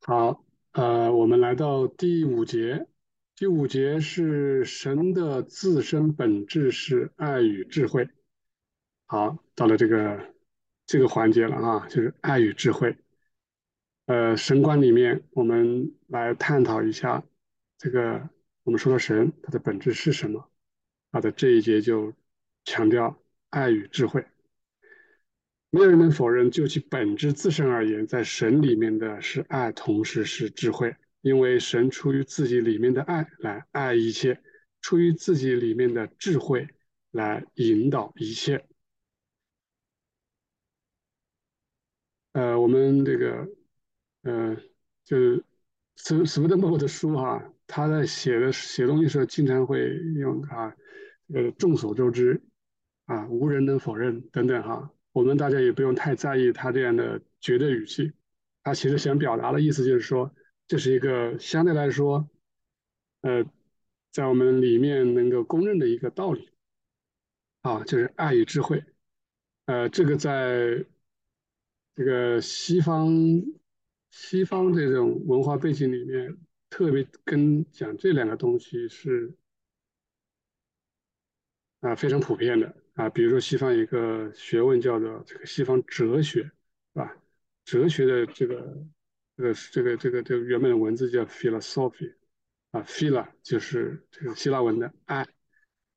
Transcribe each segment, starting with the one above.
好，呃，我们来到第五节。第五节是神的自身本质是爱与智慧。好，到了这个这个环节了啊，就是爱与智慧。呃，神观里面，我们来探讨一下这个我们说的神，它的本质是什么？好的，这一节就强调爱与智慧。没有人能否认，就其本质自身而言，在神里面的是爱，同时是智慧。因为神出于自己里面的爱来爱一切，出于自己里面的智慧来引导一切。呃，我们这个，呃，就是斯斯威登伯格的书哈，他在写的写东西时候，经常会用啊，呃，众所周知啊，无人能否认等等哈。我们大家也不用太在意他这样的绝对语气，他其实想表达的意思就是说，这是一个相对来说，呃，在我们里面能够公认的一个道理，啊，就是爱与智慧，呃，这个在这个西方西方这种文化背景里面，特别跟讲这两个东西是啊非常普遍的。啊，比如说西方有一个学问叫做这个西方哲学，是吧？哲学的这个这个这个这个这个原本的文字叫 philosophy，啊，phila 就是这个希腊文的爱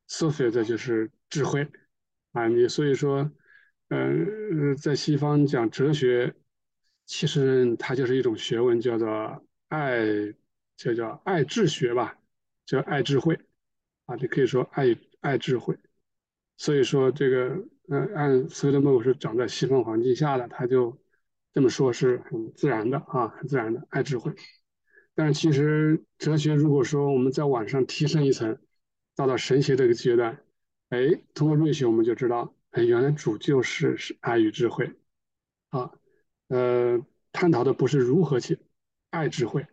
，sophia 这就是智慧，啊，你所以说，嗯，在西方讲哲学，其实它就是一种学问，叫做爱，叫叫爱智学吧，叫爱智慧，啊，你可以说爱爱智慧。所以说，这个，嗯，按斯威登伯格是长在西方环境下的，他就这么说，是很自然的啊，很自然的爱智慧。但是其实哲学，如果说我们在往上提升一层，到了神学这个阶段，哎，通过瑞学我们就知道，哎，原来主就是是爱与智慧，啊，呃，探讨的不是如何去爱智慧，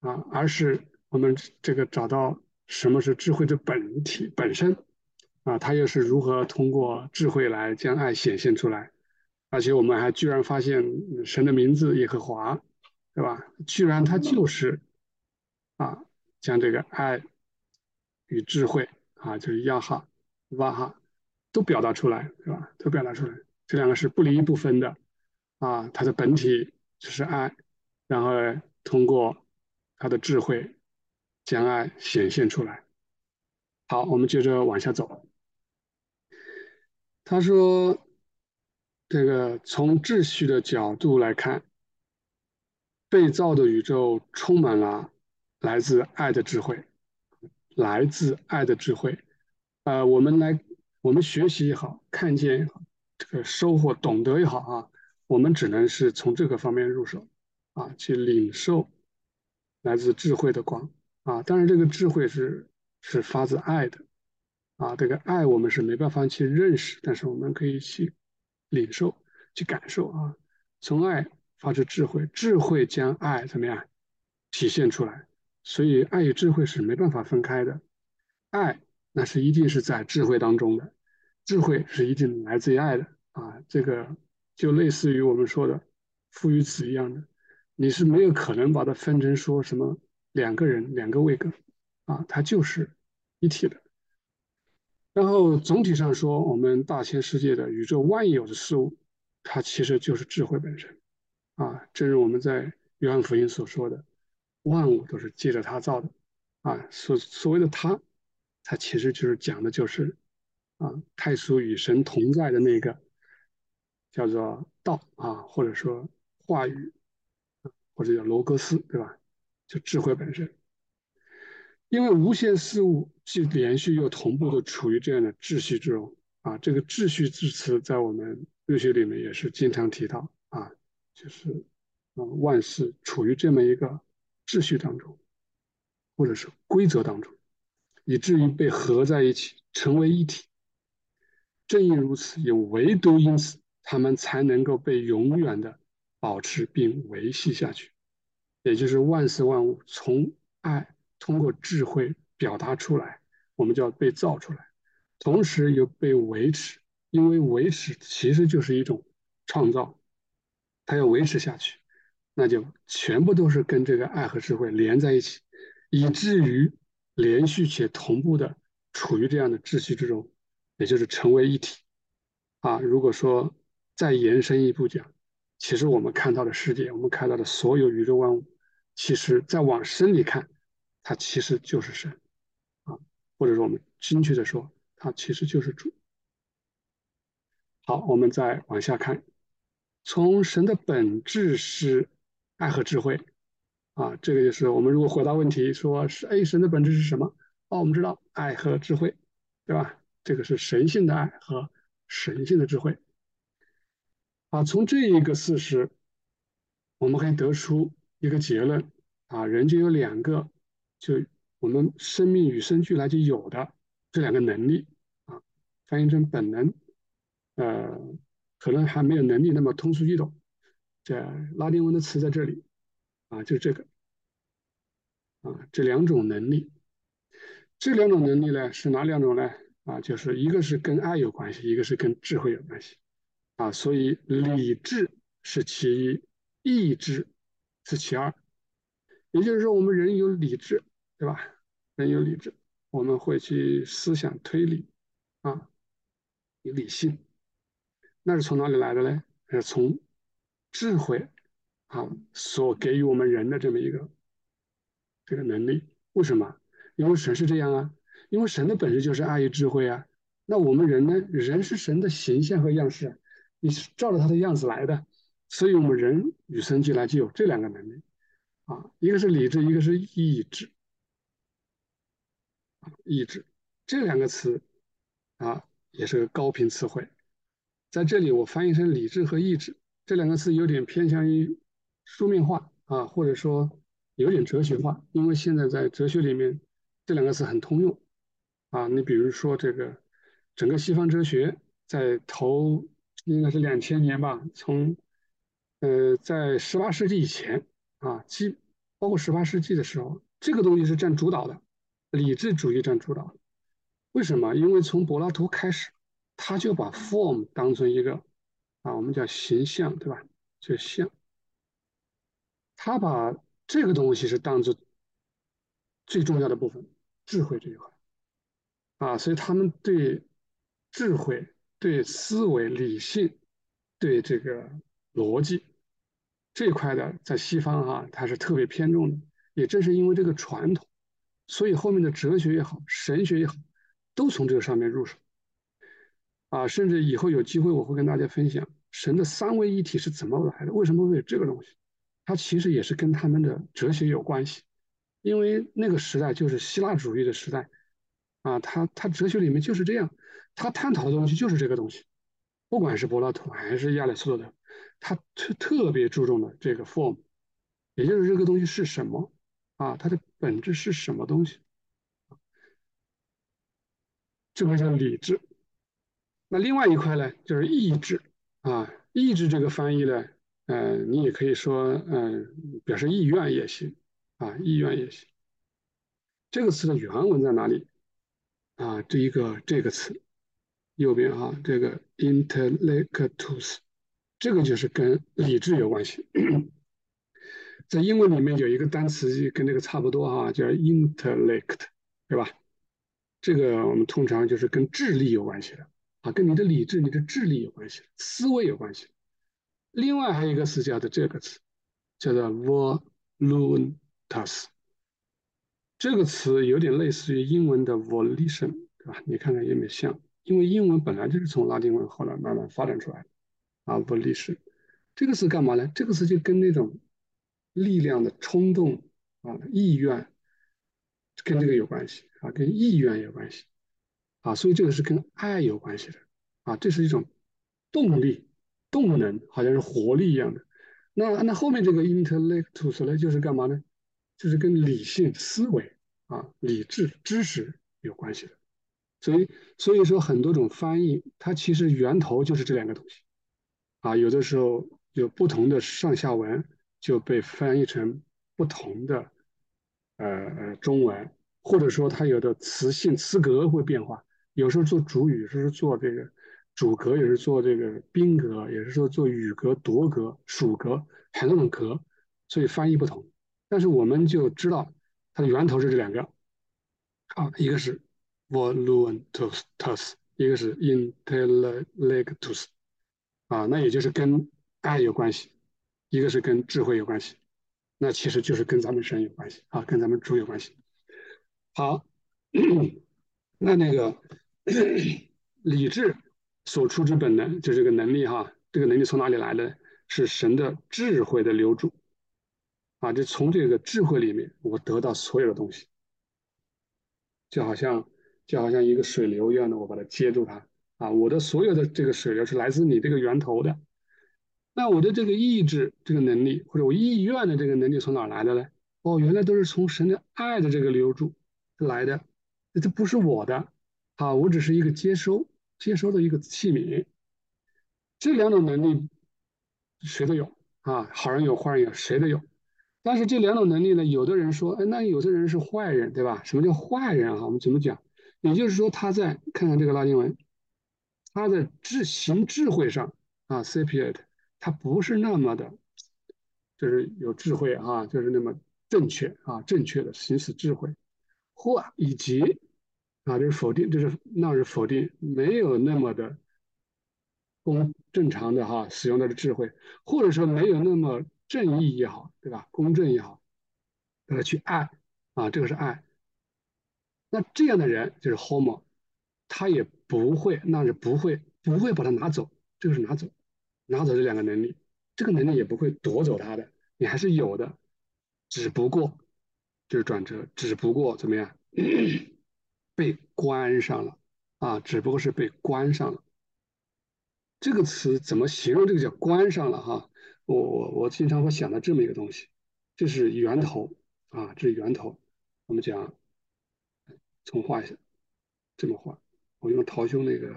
啊，而是我们这个找到什么是智慧的本体本身。啊，他又是如何通过智慧来将爱显现出来？而且我们还居然发现神的名字耶和华，对吧？居然他就是啊，将这个爱与智慧啊，就是亚哈、瓦哈都表达出来，对吧？都表达出来，这两个是不离不分的啊。它的本体就是爱，然后通过他的智慧将爱显现出来。好，我们接着往下走。他说：“这个从秩序的角度来看，被造的宇宙充满了来自爱的智慧，来自爱的智慧。呃，我们来，我们学习也好，看见，这个收获、懂得也好啊，我们只能是从这个方面入手啊，去领受来自智慧的光啊。当然，这个智慧是是发自爱的。”啊，这个爱我们是没办法去认识，但是我们可以去领受、去感受啊。从爱发出智慧，智慧将爱怎么样体现出来？所以爱与智慧是没办法分开的。爱那是一定是在智慧当中的，智慧是一定来自于爱的啊。这个就类似于我们说的父与子一样的，你是没有可能把它分成说什么两个人、两个位格啊，它就是一体的。然后总体上说，我们大千世界的宇宙万有的事物，它其实就是智慧本身，啊，正如我们在约翰福音所说的，万物都是借着它造的，啊，所所谓的它，它其实就是讲的就是，啊，太初与神同在的那个叫做道啊，或者说话语，或者叫罗格斯，对吧？就智慧本身。因为无限事物既连续又同步的处于这样的秩序之中啊，这个秩序之词在我们日学里面也是经常提到啊，就是啊万事处于这么一个秩序当中，或者是规则当中，以至于被合在一起成为一体。正因如此，也唯独因此，他们才能够被永远的保持并维系下去，也就是万事万物从爱。通过智慧表达出来，我们就要被造出来，同时又被维持，因为维持其实就是一种创造，它要维持下去，那就全部都是跟这个爱和智慧连在一起，以至于连续且同步的处于这样的秩序之中，也就是成为一体。啊，如果说再延伸一步讲，其实我们看到的世界，我们看到的所有宇宙万物，其实再往深里看，它其实就是神啊，或者说我们精确的说，它其实就是主。好，我们再往下看，从神的本质是爱和智慧啊，这个就是我们如果回答问题，说是哎，神的本质是什么？哦，我们知道爱和智慧，对吧？这个是神性的爱和神性的智慧啊。从这一个事实，我们可以得出一个结论啊，人就有两个，就我们生命与生俱来就有的这两个能力啊，翻译成本能。呃，可能还没有能力那么通俗易懂。这拉丁文的词在这里啊，就是这个啊，这两种能力，这两种能力呢是哪两种呢？啊，就是一个是跟爱有关系，一个是跟智慧有关系啊。所以理智是其一，意志是其二。也就是说，我们人有理智，对吧？人有理智，我们会去思想推理啊，有理性。那是从哪里来的呢？是从智慧啊所给予我们人的这么一个这个能力。为什么？因为神是这样啊，因为神的本质就是爱与智慧啊。那我们人呢？人是神的形象和样式，你是照着他的样子来的，所以我们人与生俱来就有这两个能力啊，一个是理智，一个是意志意志这两个词啊也是个高频词汇。在这里，我翻译成理智和意志这两个词有点偏向于书面化啊，或者说有点哲学化，因为现在在哲学里面这两个词很通用啊。你比如说这个整个西方哲学在头应该是两千年吧，从呃在十八世纪以前啊，基包括十八世纪的时候，这个东西是占主导的，理智主义占主导。为什么？因为从柏拉图开始。他就把 form 当成一个啊，我们叫形象，对吧？就像他把这个东西是当做最重要的部分，智慧这一块啊，所以他们对智慧、对思维、理性、对这个逻辑这一块的，在西方哈，它是特别偏重的。也正是因为这个传统，所以后面的哲学也好，神学也好，都从这个上面入手。啊，甚至以后有机会我会跟大家分享神的三位一体是怎么来的，为什么会有这个东西？它其实也是跟他们的哲学有关系，因为那个时代就是希腊主义的时代，啊，他他哲学里面就是这样，他探讨的东西就是这个东西，不管是柏拉图还是亚里士多德，他特特别注重的这个 form，也就是这个东西是什么啊，它的本质是什么东西？这个叫理智。那另外一块呢，就是意志啊，意志这个翻译呢，呃，你也可以说，嗯，表示意愿也行啊，意愿也行。这个词的原文在哪里？啊，这一个这个词，右边啊，这个 intellectus，这个就是跟理智有关系。在英文里面有一个单词跟这个差不多哈，叫 intellect，对吧？这个我们通常就是跟智力有关系的。啊，跟你的理智、你的智力有关系，思维有关系。另外还有一个词叫做这个词，叫做 voluntas。这个词有点类似于英文的 volition，对吧？你看看有没有像？因为英文本来就是从拉丁文后来慢慢发展出来的。啊不，历史这个是干嘛呢？这个是就跟那种力量的冲动啊、意愿，跟这个有关系啊，跟意愿有关系。啊，所以这个是跟爱有关系的，啊，这是一种动力、动能，好像是活力一样的。那那后面这个 intellectus 呢，就是干嘛呢？就是跟理性思维啊、理智知识有关系的。所以所以说很多种翻译，它其实源头就是这两个东西。啊，有的时候有不同的上下文就被翻译成不同的呃呃中文，或者说它有的词性词格会变化。有时候做主语，是做这个主格，也是做这个宾格，也是说做语格、夺格、属格，很多种格所以翻译不同。但是我们就知道它的源头是这两个，啊，一个是 voluntas，一个是 intellectus，啊，那也就是跟爱有关系，一个是跟智慧有关系，那其实就是跟咱们神有关系啊，跟咱们主有关系。好，那那个理智所出之本能，就这个能力哈，这个能力从哪里来的？是神的智慧的留住。啊，就从这个智慧里面，我得到所有的东西，就好像就好像一个水流一样的，我把它接住它。啊，我的所有的这个水流是来自你这个源头的。那我的这个意志这个能力，或者我意愿的这个能力从哪来的呢？哦，原来都是从神的爱的这个流注来的。这不是我的，啊，我只是一个接收接收的一个器皿。这两种能力谁都有啊，好人有，坏人有，谁都有。但是这两种能力呢，有的人说，哎，那有的人是坏人，对吧？什么叫坏人啊？我们怎么讲？也就是说，他在看看这个拉丁文，他在智行智慧上啊，sapiet，他不是那么的，就是有智慧啊，就是那么正确啊，正确的行使智慧，或以及啊，就是否定，就是那是否定，没有那么的公正常的哈，使用他的智慧，或者说没有那么。正义也好，对吧？公正也好，让他去爱啊，这个是爱。那这样的人就是 homo，他也不会，那是不会，不会把他拿走，这个是拿走，拿走这两个能力，这个能力也不会夺走他的，你还是有的，只不过就是转折，只不过怎么样，被关上了啊，只不过是被关上了。这个词怎么形容？这个叫关上了哈。我我我经常会想到这么一个东西，这是源头啊，这是源头。我们讲，重画一下，这么画，我用陶兄那个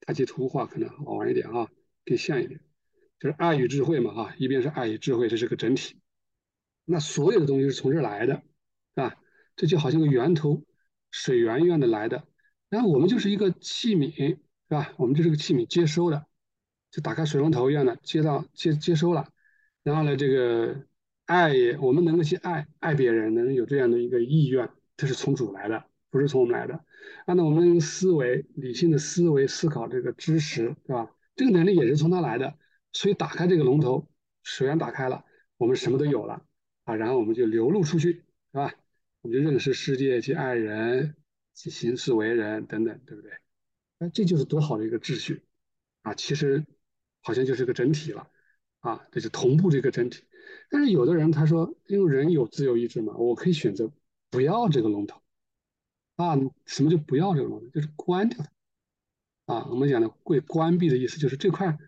太极图画可能好玩一点啊，更像一点。就是爱与智慧嘛哈，一边是爱与智慧，这是个整体。那所有的东西是从这来的，啊，这就好像个源头，水源一样的来的。然后我们就是一个器皿，是吧？我们就是个器皿，接收的。就打开水龙头一样的接到接接收了，然后呢，这个爱也我们能够去爱爱别人，能有这样的一个意愿，这是从主来的，不是从我们来的。按照我们思维理性的思维思考这个知识，对吧？这个能力也是从他来的。所以打开这个龙头，水源打开了，我们什么都有了啊，然后我们就流露出去，是吧？我们就认识世界，去爱人，去行事为人等等，对不对？那这就是多好的一个秩序啊！其实。好像就是个整体了，啊，这是同步这个整体。但是有的人他说，因为人有自由意志嘛，我可以选择不要这个龙头，啊，什么就不要这个东西，就是关掉它，啊，我们讲的会关闭的意思就是这块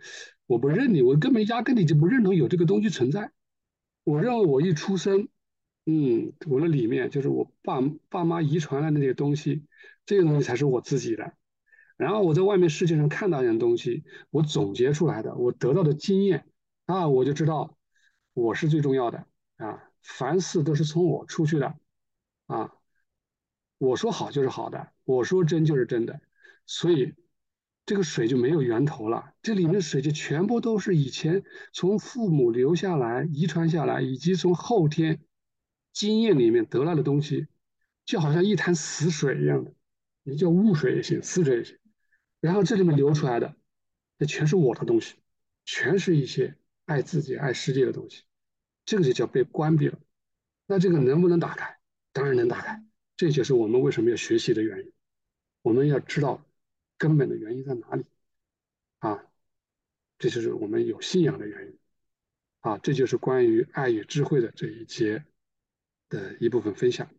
我不认你，我根本压根你就不认同有这个东西存在。我认为我一出生，嗯，我的里面就是我爸爸妈遗传的那些东西，这些东西才是我自己的。然后我在外面世界上看到一样东西，我总结出来的，我得到的经验啊，我就知道我是最重要的啊，凡事都是从我出去的啊，我说好就是好的，我说真就是真的，所以这个水就没有源头了，这里面水就全部都是以前从父母留下来、遗传下来，以及从后天经验里面得来的东西，就好像一潭死水一样的，你叫污水也行，死水也行。然后这里面流出来的，那全是我的东西，全是一些爱自己、爱世界的东西，这个就叫被关闭了。那这个能不能打开？当然能打开。这就是我们为什么要学习的原因。我们要知道根本的原因在哪里啊？这就是我们有信仰的原因啊！这就是关于爱与智慧的这一节的一部分分享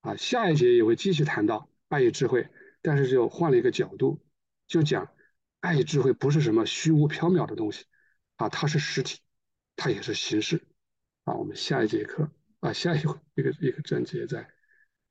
啊。下一节也会继续谈到爱与智慧，但是就换了一个角度。就讲，爱与智慧不是什么虚无缥缈的东西，啊，它是实体，它也是形式，啊，我们下一节课啊，下一一个一个章节再